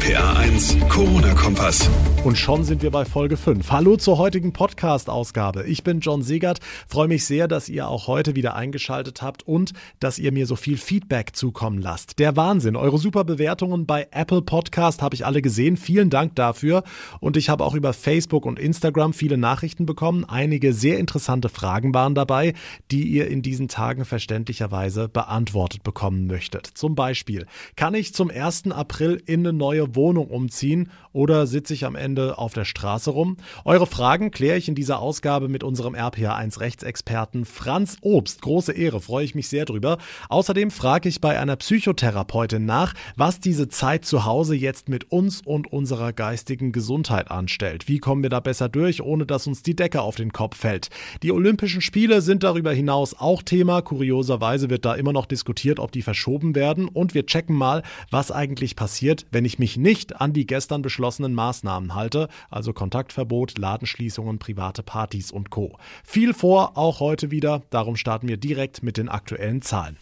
RPA 1, Corona-Kompass. Und schon sind wir bei Folge 5. Hallo zur heutigen Podcast-Ausgabe. Ich bin John Segert, freue mich sehr, dass ihr auch heute wieder eingeschaltet habt und dass ihr mir so viel Feedback zukommen lasst. Der Wahnsinn. Eure super Bewertungen bei Apple Podcast habe ich alle gesehen. Vielen Dank dafür. Und ich habe auch über Facebook und Instagram viele Nachrichten bekommen. Einige sehr interessante Fragen waren dabei, die ihr in diesen Tagen verständlicherweise beantwortet bekommen möchtet. Zum Beispiel, kann ich zum 1. April in eine neue Wohnung umziehen oder sitze ich am Ende auf der Straße rum? Eure Fragen kläre ich in dieser Ausgabe mit unserem RPA1 Rechtsexperten Franz Obst. Große Ehre, freue ich mich sehr drüber. Außerdem frage ich bei einer Psychotherapeutin nach, was diese Zeit zu Hause jetzt mit uns und unserer geistigen Gesundheit anstellt. Wie kommen wir da besser durch, ohne dass uns die Decke auf den Kopf fällt? Die Olympischen Spiele sind darüber hinaus auch Thema. Kurioserweise wird da immer noch diskutiert, ob die verschoben werden. Und wir checken mal, was eigentlich passiert, wenn ich mich nicht an die gestern beschlossenen Maßnahmen halte, also Kontaktverbot, Ladenschließungen, private Partys und Co. Viel vor, auch heute wieder, darum starten wir direkt mit den aktuellen Zahlen.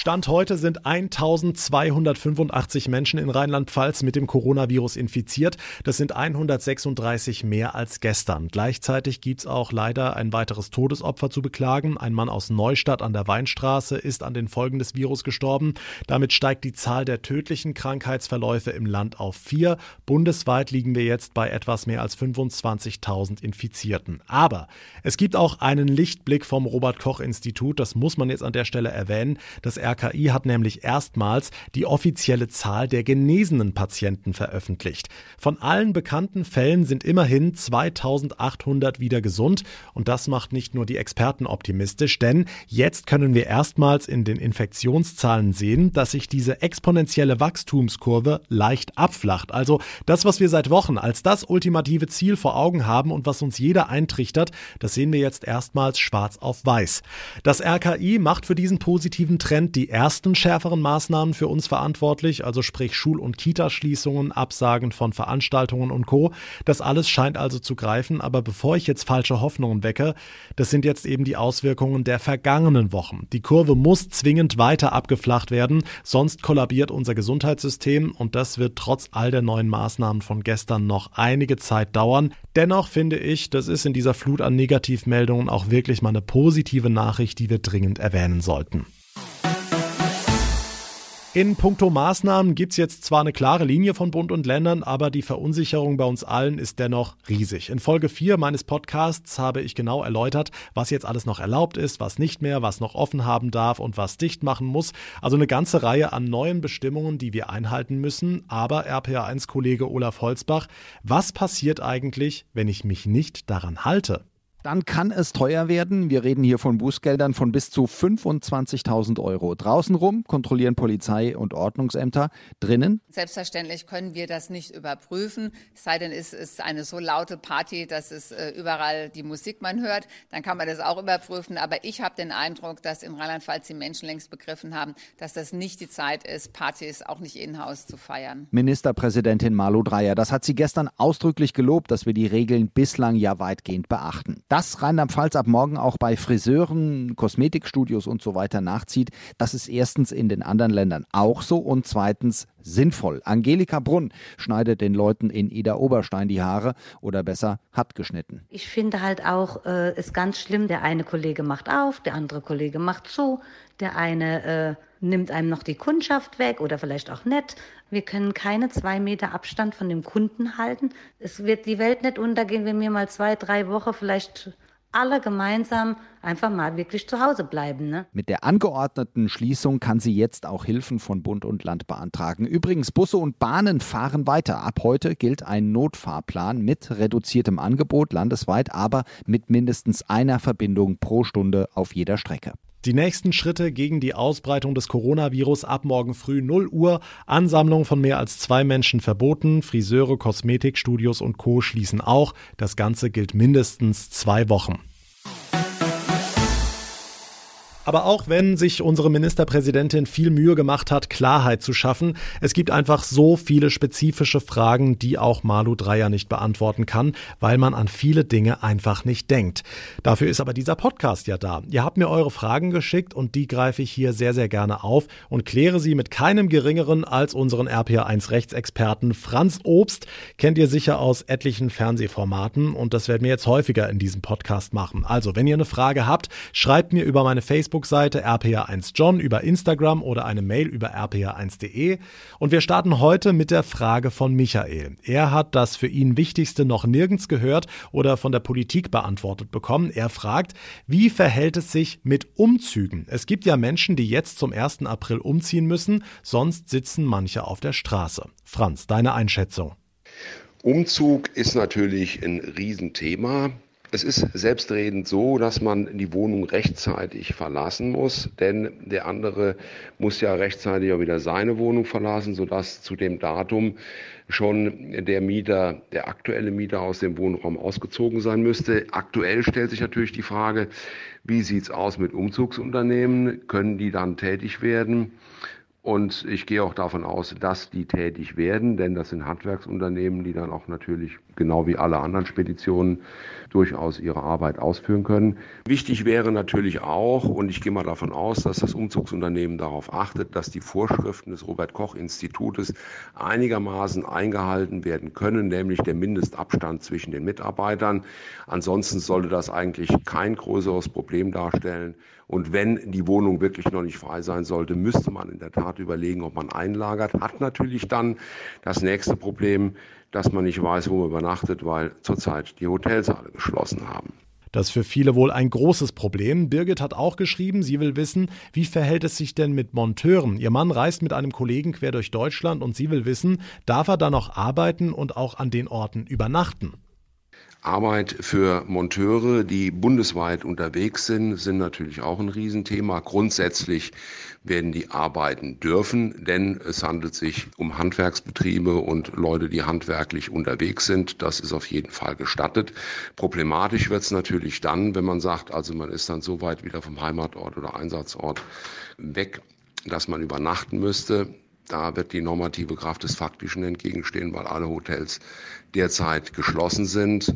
Stand heute sind 1285 Menschen in Rheinland-Pfalz mit dem Coronavirus infiziert. Das sind 136 mehr als gestern. Gleichzeitig gibt es auch leider ein weiteres Todesopfer zu beklagen. Ein Mann aus Neustadt an der Weinstraße ist an den Folgen des Virus gestorben. Damit steigt die Zahl der tödlichen Krankheitsverläufe im Land auf vier. Bundesweit liegen wir jetzt bei etwas mehr als 25.000 Infizierten. Aber es gibt auch einen Lichtblick vom Robert Koch Institut. Das muss man jetzt an der Stelle erwähnen. Das RKI hat nämlich erstmals die offizielle Zahl der genesenen Patienten veröffentlicht. Von allen bekannten Fällen sind immerhin 2800 wieder gesund und das macht nicht nur die Experten optimistisch, denn jetzt können wir erstmals in den Infektionszahlen sehen, dass sich diese exponentielle Wachstumskurve leicht abflacht. Also das, was wir seit Wochen als das ultimative Ziel vor Augen haben und was uns jeder eintrichtert, das sehen wir jetzt erstmals schwarz auf weiß. Das RKI macht für diesen positiven Trend die ersten schärferen Maßnahmen für uns verantwortlich, also sprich Schul- und Kitaschließungen, Absagen von Veranstaltungen und Co. Das alles scheint also zu greifen, aber bevor ich jetzt falsche Hoffnungen wecke, das sind jetzt eben die Auswirkungen der vergangenen Wochen. Die Kurve muss zwingend weiter abgeflacht werden, sonst kollabiert unser Gesundheitssystem und das wird trotz all der neuen Maßnahmen von gestern noch einige Zeit dauern. Dennoch finde ich, das ist in dieser Flut an Negativmeldungen auch wirklich mal eine positive Nachricht, die wir dringend erwähnen sollten. In puncto Maßnahmen gibt es jetzt zwar eine klare Linie von Bund und Ländern, aber die Verunsicherung bei uns allen ist dennoch riesig. In Folge 4 meines Podcasts habe ich genau erläutert, was jetzt alles noch erlaubt ist, was nicht mehr, was noch offen haben darf und was dicht machen muss. Also eine ganze Reihe an neuen Bestimmungen, die wir einhalten müssen. Aber RPA1-Kollege Olaf Holzbach, was passiert eigentlich, wenn ich mich nicht daran halte? Dann kann es teuer werden. Wir reden hier von Bußgeldern von bis zu 25.000 Euro. Draußen rum kontrollieren Polizei und Ordnungsämter. Drinnen? Selbstverständlich können wir das nicht überprüfen. Es sei denn, es ist eine so laute Party, dass es äh, überall die Musik man hört. Dann kann man das auch überprüfen. Aber ich habe den Eindruck, dass im Rheinland-Pfalz die Menschen längst begriffen haben, dass das nicht die Zeit ist, Partys auch nicht in-house zu feiern. Ministerpräsidentin Malu Dreyer, das hat sie gestern ausdrücklich gelobt, dass wir die Regeln bislang ja weitgehend beachten. Dass Rheinland-Pfalz ab morgen auch bei Friseuren, Kosmetikstudios und so weiter nachzieht, das ist erstens in den anderen Ländern auch so und zweitens sinnvoll. Angelika Brunn schneidet den Leuten in Ida Oberstein die Haare oder besser hat geschnitten. Ich finde halt auch, äh, ist ganz schlimm, der eine Kollege macht auf, der andere Kollege macht zu, der eine äh, nimmt einem noch die Kundschaft weg oder vielleicht auch nicht. Wir können keine zwei Meter Abstand von dem Kunden halten. Es wird die Welt nicht untergehen, wenn wir mal zwei, drei Wochen vielleicht alle gemeinsam einfach mal wirklich zu Hause bleiben. Ne? Mit der angeordneten Schließung kann sie jetzt auch Hilfen von Bund und Land beantragen. Übrigens, Busse und Bahnen fahren weiter. Ab heute gilt ein Notfahrplan mit reduziertem Angebot landesweit, aber mit mindestens einer Verbindung pro Stunde auf jeder Strecke. Die nächsten Schritte gegen die Ausbreitung des Coronavirus ab morgen früh 0 Uhr. Ansammlung von mehr als zwei Menschen verboten. Friseure, Kosmetikstudios und Co. schließen auch. Das Ganze gilt mindestens zwei Wochen. Aber auch wenn sich unsere Ministerpräsidentin viel Mühe gemacht hat, Klarheit zu schaffen, es gibt einfach so viele spezifische Fragen, die auch Malu Dreyer nicht beantworten kann, weil man an viele Dinge einfach nicht denkt. Dafür ist aber dieser Podcast ja da. Ihr habt mir eure Fragen geschickt und die greife ich hier sehr, sehr gerne auf und kläre sie mit keinem geringeren als unseren RPA1 Rechtsexperten Franz Obst. Kennt ihr sicher aus etlichen Fernsehformaten und das werden wir jetzt häufiger in diesem Podcast machen. Also, wenn ihr eine Frage habt, schreibt mir über meine Facebook Facebook-Seite rpa1john, über Instagram oder eine Mail über rpa1.de. Und wir starten heute mit der Frage von Michael. Er hat das für ihn Wichtigste noch nirgends gehört oder von der Politik beantwortet bekommen. Er fragt, wie verhält es sich mit Umzügen? Es gibt ja Menschen, die jetzt zum 1. April umziehen müssen, sonst sitzen manche auf der Straße. Franz, deine Einschätzung. Umzug ist natürlich ein Riesenthema. Es ist selbstredend so, dass man die Wohnung rechtzeitig verlassen muss, denn der andere muss ja rechtzeitig auch wieder seine Wohnung verlassen, sodass zu dem Datum schon der Mieter, der aktuelle Mieter aus dem Wohnraum ausgezogen sein müsste. Aktuell stellt sich natürlich die Frage, wie sieht's aus mit Umzugsunternehmen? Können die dann tätig werden? Und ich gehe auch davon aus, dass die tätig werden, denn das sind Handwerksunternehmen, die dann auch natürlich genau wie alle anderen Speditionen durchaus ihre Arbeit ausführen können. Wichtig wäre natürlich auch, und ich gehe mal davon aus, dass das Umzugsunternehmen darauf achtet, dass die Vorschriften des Robert Koch Institutes einigermaßen eingehalten werden können, nämlich der Mindestabstand zwischen den Mitarbeitern. Ansonsten sollte das eigentlich kein größeres Problem darstellen. Und wenn die Wohnung wirklich noch nicht frei sein sollte, müsste man in der Tat überlegen, ob man einlagert. Hat natürlich dann das nächste Problem, dass man nicht weiß, wo man übernachtet, weil zurzeit die Hotels alle geschlossen haben. Das ist für viele wohl ein großes Problem. Birgit hat auch geschrieben, sie will wissen, wie verhält es sich denn mit Monteuren? Ihr Mann reist mit einem Kollegen quer durch Deutschland und sie will wissen, darf er da noch arbeiten und auch an den Orten übernachten? Arbeit für Monteure, die bundesweit unterwegs sind, sind natürlich auch ein Riesenthema. Grundsätzlich werden die arbeiten dürfen, denn es handelt sich um Handwerksbetriebe und Leute, die handwerklich unterwegs sind. Das ist auf jeden Fall gestattet. Problematisch wird es natürlich dann, wenn man sagt, also man ist dann so weit wieder vom Heimatort oder Einsatzort weg, dass man übernachten müsste. Da wird die normative Kraft des Faktischen entgegenstehen, weil alle Hotels derzeit geschlossen sind.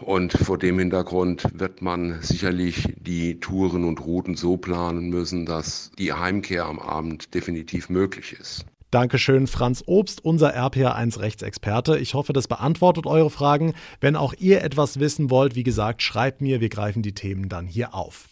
Und vor dem Hintergrund wird man sicherlich die Touren und Routen so planen müssen, dass die Heimkehr am Abend definitiv möglich ist. Dankeschön, Franz Obst, unser RPA1 Rechtsexperte. Ich hoffe, das beantwortet eure Fragen. Wenn auch ihr etwas wissen wollt, wie gesagt, schreibt mir, wir greifen die Themen dann hier auf.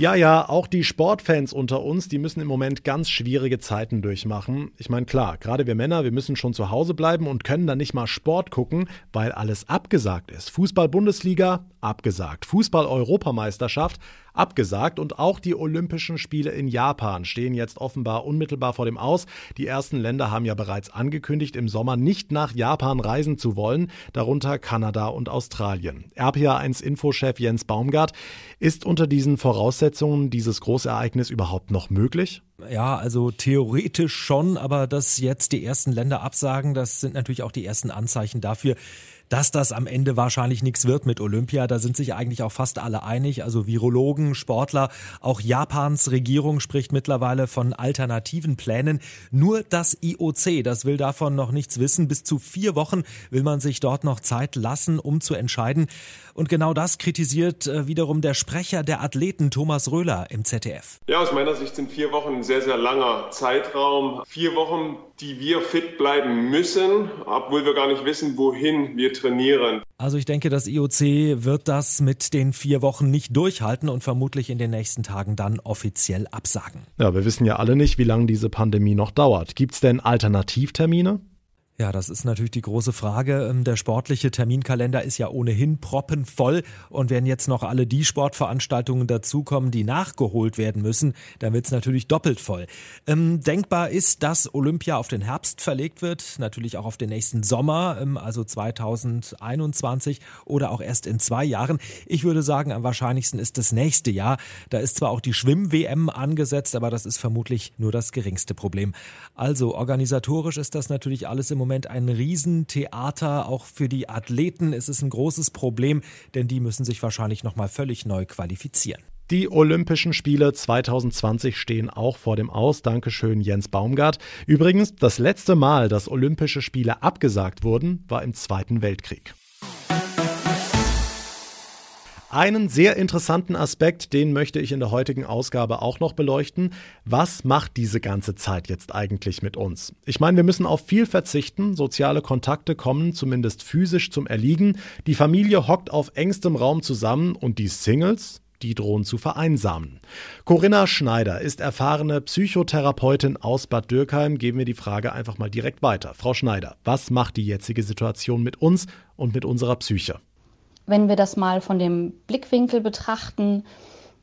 Ja, ja, auch die Sportfans unter uns, die müssen im Moment ganz schwierige Zeiten durchmachen. Ich meine, klar, gerade wir Männer, wir müssen schon zu Hause bleiben und können dann nicht mal Sport gucken, weil alles abgesagt ist. Fußball-Bundesliga, abgesagt. Fußball-Europameisterschaft, abgesagt und auch die Olympischen Spiele in Japan stehen jetzt offenbar unmittelbar vor dem Aus. Die ersten Länder haben ja bereits angekündigt, im Sommer nicht nach Japan reisen zu wollen, darunter Kanada und Australien. RPA1 Infochef Jens Baumgart, ist unter diesen Voraussetzungen dieses Großereignis überhaupt noch möglich? Ja, also theoretisch schon, aber dass jetzt die ersten Länder absagen, das sind natürlich auch die ersten Anzeichen dafür, dass das am Ende wahrscheinlich nichts wird mit Olympia. Da sind sich eigentlich auch fast alle einig, also Virologen, Sportler, auch Japans Regierung spricht mittlerweile von alternativen Plänen. Nur das IOC, das will davon noch nichts wissen. Bis zu vier Wochen will man sich dort noch Zeit lassen, um zu entscheiden. Und genau das kritisiert äh, wiederum der Sprecher der Athleten Thomas Röhler im ZDF. Ja, aus meiner Sicht sind vier Wochen ein sehr, sehr langer Zeitraum. Vier Wochen, die wir fit bleiben müssen, obwohl wir gar nicht wissen, wohin wir trainieren. Also ich denke, das IOC wird das mit den vier Wochen nicht durchhalten und vermutlich in den nächsten Tagen dann offiziell absagen. Ja, wir wissen ja alle nicht, wie lange diese Pandemie noch dauert. Gibt es denn Alternativtermine? Ja, das ist natürlich die große Frage. Ähm, der sportliche Terminkalender ist ja ohnehin proppenvoll und wenn jetzt noch alle die Sportveranstaltungen dazukommen, die nachgeholt werden müssen, dann wird es natürlich doppelt voll. Ähm, denkbar ist, dass Olympia auf den Herbst verlegt wird, natürlich auch auf den nächsten Sommer, ähm, also 2021 oder auch erst in zwei Jahren. Ich würde sagen, am wahrscheinlichsten ist das nächste Jahr. Da ist zwar auch die Schwimm-WM angesetzt, aber das ist vermutlich nur das geringste Problem. Also organisatorisch ist das natürlich alles im Moment Moment ein Riesentheater. Auch für die Athleten ist es ein großes Problem, denn die müssen sich wahrscheinlich nochmal völlig neu qualifizieren. Die Olympischen Spiele 2020 stehen auch vor dem Aus. Dankeschön, Jens Baumgart. Übrigens, das letzte Mal, dass Olympische Spiele abgesagt wurden, war im Zweiten Weltkrieg. Einen sehr interessanten Aspekt, den möchte ich in der heutigen Ausgabe auch noch beleuchten. Was macht diese ganze Zeit jetzt eigentlich mit uns? Ich meine, wir müssen auf viel verzichten. Soziale Kontakte kommen zumindest physisch zum Erliegen. Die Familie hockt auf engstem Raum zusammen und die Singles, die drohen zu vereinsamen. Corinna Schneider ist erfahrene Psychotherapeutin aus Bad Dürkheim. Geben wir die Frage einfach mal direkt weiter. Frau Schneider, was macht die jetzige Situation mit uns und mit unserer Psyche? Wenn wir das mal von dem Blickwinkel betrachten,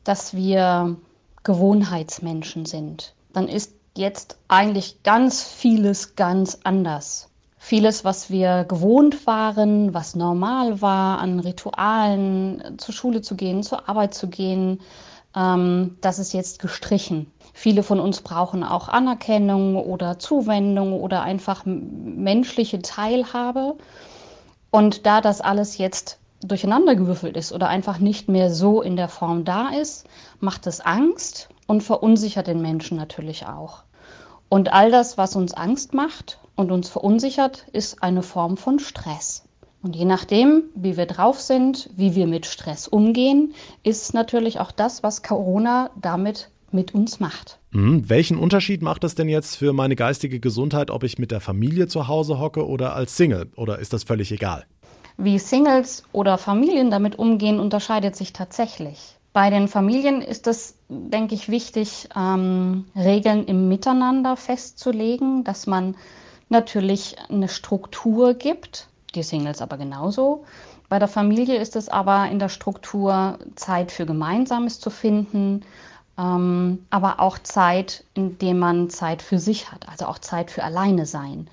dass wir Gewohnheitsmenschen sind, dann ist jetzt eigentlich ganz vieles ganz anders. Vieles, was wir gewohnt waren, was normal war, an Ritualen, zur Schule zu gehen, zur Arbeit zu gehen, ähm, das ist jetzt gestrichen. Viele von uns brauchen auch Anerkennung oder Zuwendung oder einfach menschliche Teilhabe. Und da das alles jetzt durcheinandergewürfelt ist oder einfach nicht mehr so in der Form da ist, macht es Angst und verunsichert den Menschen natürlich auch. Und all das, was uns Angst macht und uns verunsichert, ist eine Form von Stress. Und je nachdem, wie wir drauf sind, wie wir mit Stress umgehen, ist natürlich auch das, was Corona damit mit uns macht. Mhm. Welchen Unterschied macht das denn jetzt für meine geistige Gesundheit, ob ich mit der Familie zu Hause hocke oder als Single? Oder ist das völlig egal? Wie Singles oder Familien damit umgehen, unterscheidet sich tatsächlich. Bei den Familien ist es, denke ich, wichtig, ähm, Regeln im Miteinander festzulegen, dass man natürlich eine Struktur gibt, die Singles aber genauso. Bei der Familie ist es aber in der Struktur Zeit für Gemeinsames zu finden, ähm, aber auch Zeit, indem man Zeit für sich hat, also auch Zeit für Alleine sein.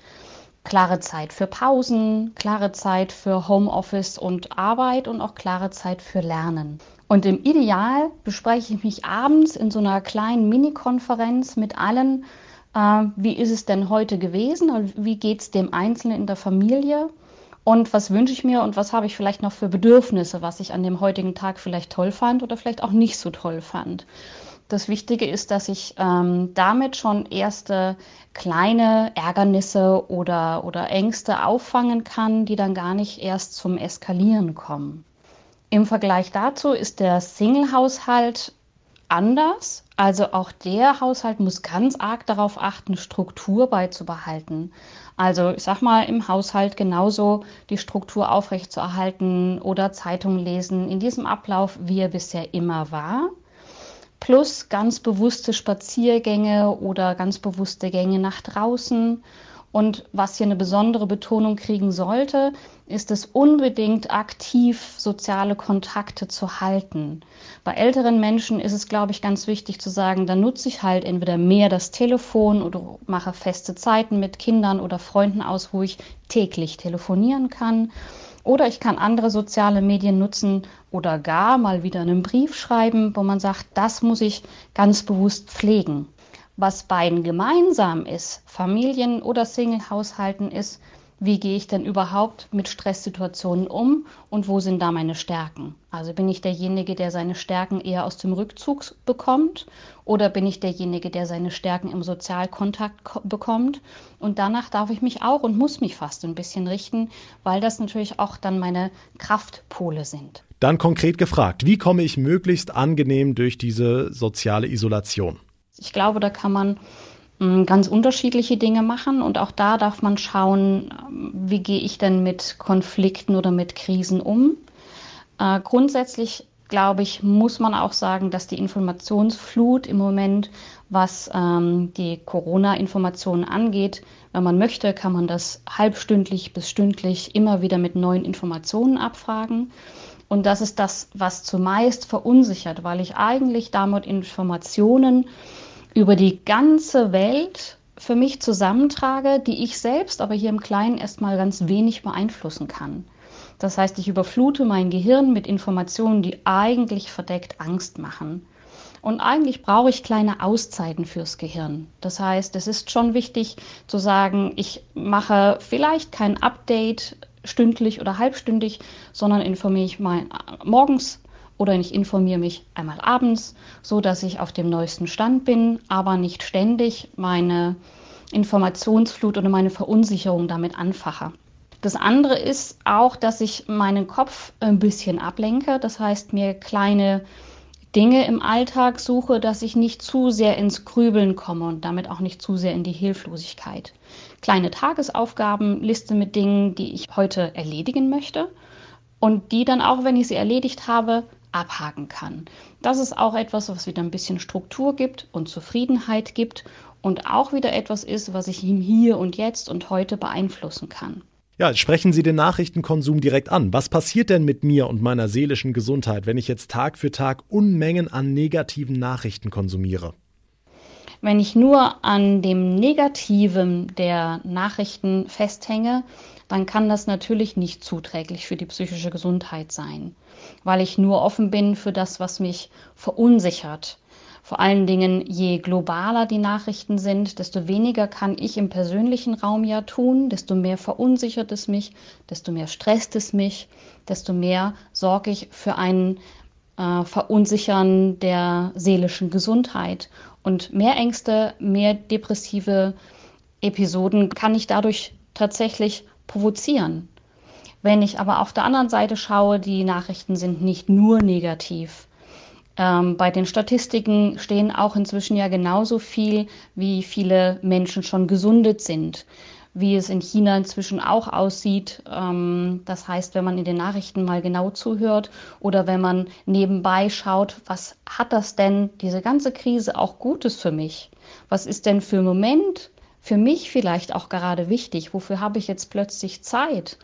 Klare Zeit für Pausen, klare Zeit für Homeoffice und Arbeit und auch klare Zeit für Lernen. Und im Ideal bespreche ich mich abends in so einer kleinen Mini-Konferenz mit allen, äh, wie ist es denn heute gewesen, wie geht es dem Einzelnen in der Familie und was wünsche ich mir und was habe ich vielleicht noch für Bedürfnisse, was ich an dem heutigen Tag vielleicht toll fand oder vielleicht auch nicht so toll fand. Das Wichtige ist, dass ich ähm, damit schon erste kleine Ärgernisse oder, oder Ängste auffangen kann, die dann gar nicht erst zum Eskalieren kommen. Im Vergleich dazu ist der Single-Haushalt anders. Also auch der Haushalt muss ganz arg darauf achten, Struktur beizubehalten. Also ich sag mal, im Haushalt genauso die Struktur aufrechtzuerhalten oder Zeitung lesen in diesem Ablauf, wie er bisher immer war. Plus ganz bewusste Spaziergänge oder ganz bewusste Gänge nach draußen und was hier eine besondere Betonung kriegen sollte, ist es unbedingt aktiv soziale Kontakte zu halten. Bei älteren Menschen ist es, glaube ich, ganz wichtig zu sagen, da nutze ich halt entweder mehr das Telefon oder mache feste Zeiten mit Kindern oder Freunden aus, wo ich täglich telefonieren kann. Oder ich kann andere soziale Medien nutzen oder gar mal wieder einen Brief schreiben, wo man sagt, das muss ich ganz bewusst pflegen. Was beiden gemeinsam ist, Familien oder Single-Haushalten, ist, wie gehe ich denn überhaupt mit Stresssituationen um und wo sind da meine Stärken? Also bin ich derjenige, der seine Stärken eher aus dem Rückzug bekommt oder bin ich derjenige, der seine Stärken im Sozialkontakt bekommt? Und danach darf ich mich auch und muss mich fast ein bisschen richten, weil das natürlich auch dann meine Kraftpole sind. Dann konkret gefragt, wie komme ich möglichst angenehm durch diese soziale Isolation? Ich glaube, da kann man ganz unterschiedliche Dinge machen und auch da darf man schauen, wie gehe ich denn mit Konflikten oder mit Krisen um. Äh, grundsätzlich glaube ich, muss man auch sagen, dass die Informationsflut im Moment, was ähm, die Corona-Informationen angeht, wenn man möchte, kann man das halbstündlich bis stündlich immer wieder mit neuen Informationen abfragen. Und das ist das, was zumeist verunsichert, weil ich eigentlich damit Informationen über die ganze Welt für mich zusammentrage, die ich selbst aber hier im Kleinen erstmal ganz wenig beeinflussen kann. Das heißt, ich überflute mein Gehirn mit Informationen, die eigentlich verdeckt Angst machen. Und eigentlich brauche ich kleine Auszeiten fürs Gehirn. Das heißt, es ist schon wichtig zu sagen, ich mache vielleicht kein Update stündlich oder halbstündig, sondern informiere mich mal morgens oder ich informiere mich einmal abends, so dass ich auf dem neuesten Stand bin, aber nicht ständig meine Informationsflut oder meine Verunsicherung damit anfache. Das andere ist auch, dass ich meinen Kopf ein bisschen ablenke, das heißt mir kleine Dinge im Alltag suche, dass ich nicht zu sehr ins Grübeln komme und damit auch nicht zu sehr in die Hilflosigkeit. Kleine Tagesaufgaben, Liste mit Dingen, die ich heute erledigen möchte und die dann auch, wenn ich sie erledigt habe, abhaken kann. Das ist auch etwas, was wieder ein bisschen Struktur gibt und Zufriedenheit gibt und auch wieder etwas ist, was ich im Hier und Jetzt und heute beeinflussen kann. Ja, sprechen Sie den Nachrichtenkonsum direkt an. Was passiert denn mit mir und meiner seelischen Gesundheit, wenn ich jetzt Tag für Tag Unmengen an negativen Nachrichten konsumiere? Wenn ich nur an dem Negativen der Nachrichten festhänge, dann kann das natürlich nicht zuträglich für die psychische Gesundheit sein, weil ich nur offen bin für das, was mich verunsichert. Vor allen Dingen, je globaler die Nachrichten sind, desto weniger kann ich im persönlichen Raum ja tun, desto mehr verunsichert es mich, desto mehr stresst es mich, desto mehr sorge ich für ein äh, Verunsichern der seelischen Gesundheit. Und mehr Ängste, mehr depressive Episoden kann ich dadurch tatsächlich provozieren. Wenn ich aber auf der anderen Seite schaue, die Nachrichten sind nicht nur negativ. Ähm, bei den Statistiken stehen auch inzwischen ja genauso viel, wie viele Menschen schon gesundet sind, wie es in China inzwischen auch aussieht. Ähm, das heißt, wenn man in den Nachrichten mal genau zuhört oder wenn man nebenbei schaut, was hat das denn, diese ganze Krise auch Gutes für mich? Was ist denn für Moment für mich vielleicht auch gerade wichtig? Wofür habe ich jetzt plötzlich Zeit?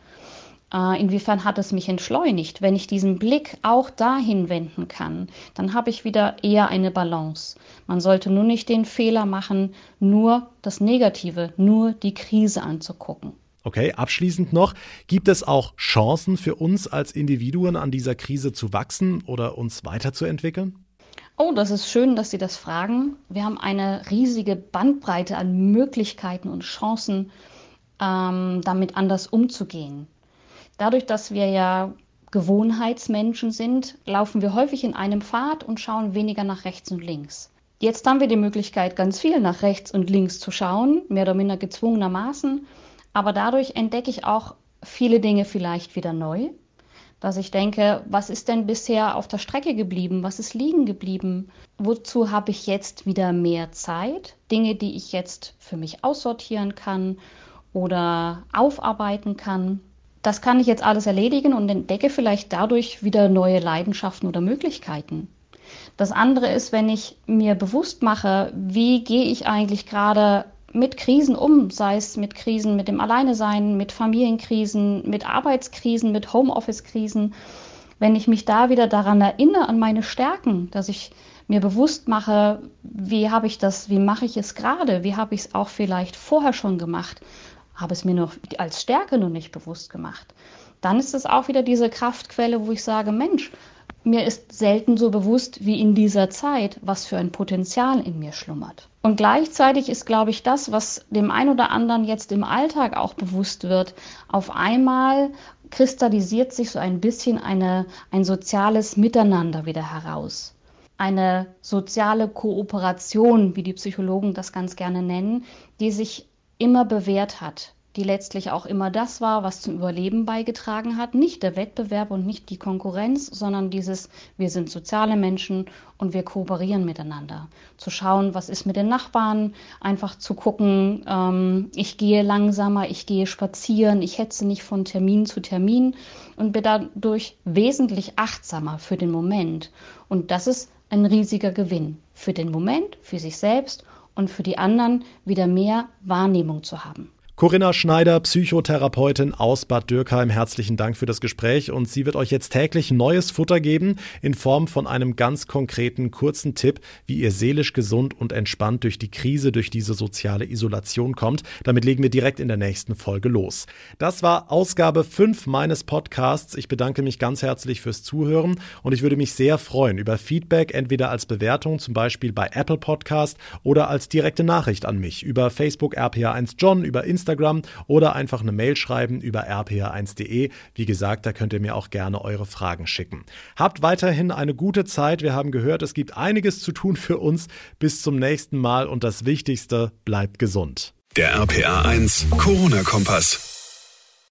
Äh, inwiefern hat es mich entschleunigt? Wenn ich diesen Blick auch dahin wenden kann, dann habe ich wieder eher eine Balance. Man sollte nur nicht den Fehler machen, nur das Negative, nur die Krise anzugucken. Okay, abschließend noch, gibt es auch Chancen für uns als Individuen an dieser Krise zu wachsen oder uns weiterzuentwickeln? Oh, das ist schön, dass Sie das fragen. Wir haben eine riesige Bandbreite an Möglichkeiten und Chancen, ähm, damit anders umzugehen. Dadurch, dass wir ja Gewohnheitsmenschen sind, laufen wir häufig in einem Pfad und schauen weniger nach rechts und links. Jetzt haben wir die Möglichkeit, ganz viel nach rechts und links zu schauen, mehr oder minder gezwungenermaßen. Aber dadurch entdecke ich auch viele Dinge vielleicht wieder neu dass ich denke, was ist denn bisher auf der Strecke geblieben? Was ist liegen geblieben? Wozu habe ich jetzt wieder mehr Zeit? Dinge, die ich jetzt für mich aussortieren kann oder aufarbeiten kann. Das kann ich jetzt alles erledigen und entdecke vielleicht dadurch wieder neue Leidenschaften oder Möglichkeiten. Das andere ist, wenn ich mir bewusst mache, wie gehe ich eigentlich gerade mit Krisen um, sei es mit Krisen mit dem Alleinesein, mit Familienkrisen, mit Arbeitskrisen, mit Homeoffice-Krisen. Wenn ich mich da wieder daran erinnere, an meine Stärken, dass ich mir bewusst mache, wie habe ich das, wie mache ich es gerade, wie habe ich es auch vielleicht vorher schon gemacht, habe es mir noch als Stärke noch nicht bewusst gemacht, dann ist es auch wieder diese Kraftquelle, wo ich sage, Mensch, mir ist selten so bewusst wie in dieser Zeit, was für ein Potenzial in mir schlummert. Und gleichzeitig ist, glaube ich, das, was dem einen oder anderen jetzt im Alltag auch bewusst wird, auf einmal kristallisiert sich so ein bisschen eine, ein soziales Miteinander wieder heraus. Eine soziale Kooperation, wie die Psychologen das ganz gerne nennen, die sich immer bewährt hat, die letztlich auch immer das war, was zum Überleben beigetragen hat. Nicht der Wettbewerb und nicht die Konkurrenz, sondern dieses, wir sind soziale Menschen und wir kooperieren miteinander. Zu schauen, was ist mit den Nachbarn, einfach zu gucken, ähm, ich gehe langsamer, ich gehe spazieren, ich hetze nicht von Termin zu Termin und bin dadurch wesentlich achtsamer für den Moment. Und das ist ein riesiger Gewinn für den Moment, für sich selbst und für die anderen wieder mehr Wahrnehmung zu haben. Corinna Schneider, Psychotherapeutin aus Bad Dürkheim, herzlichen Dank für das Gespräch und sie wird euch jetzt täglich neues Futter geben in Form von einem ganz konkreten kurzen Tipp, wie ihr seelisch gesund und entspannt durch die Krise, durch diese soziale Isolation kommt. Damit legen wir direkt in der nächsten Folge los. Das war Ausgabe 5 meines Podcasts. Ich bedanke mich ganz herzlich fürs Zuhören und ich würde mich sehr freuen über Feedback, entweder als Bewertung, zum Beispiel bei Apple Podcast oder als direkte Nachricht an mich über Facebook RPA1 John, über Instagram Instagram oder einfach eine Mail schreiben über rpr1.de. Wie gesagt, da könnt ihr mir auch gerne eure Fragen schicken. Habt weiterhin eine gute Zeit. Wir haben gehört, es gibt einiges zu tun für uns. Bis zum nächsten Mal und das Wichtigste, bleibt gesund. Der RPA1 Corona-Kompass.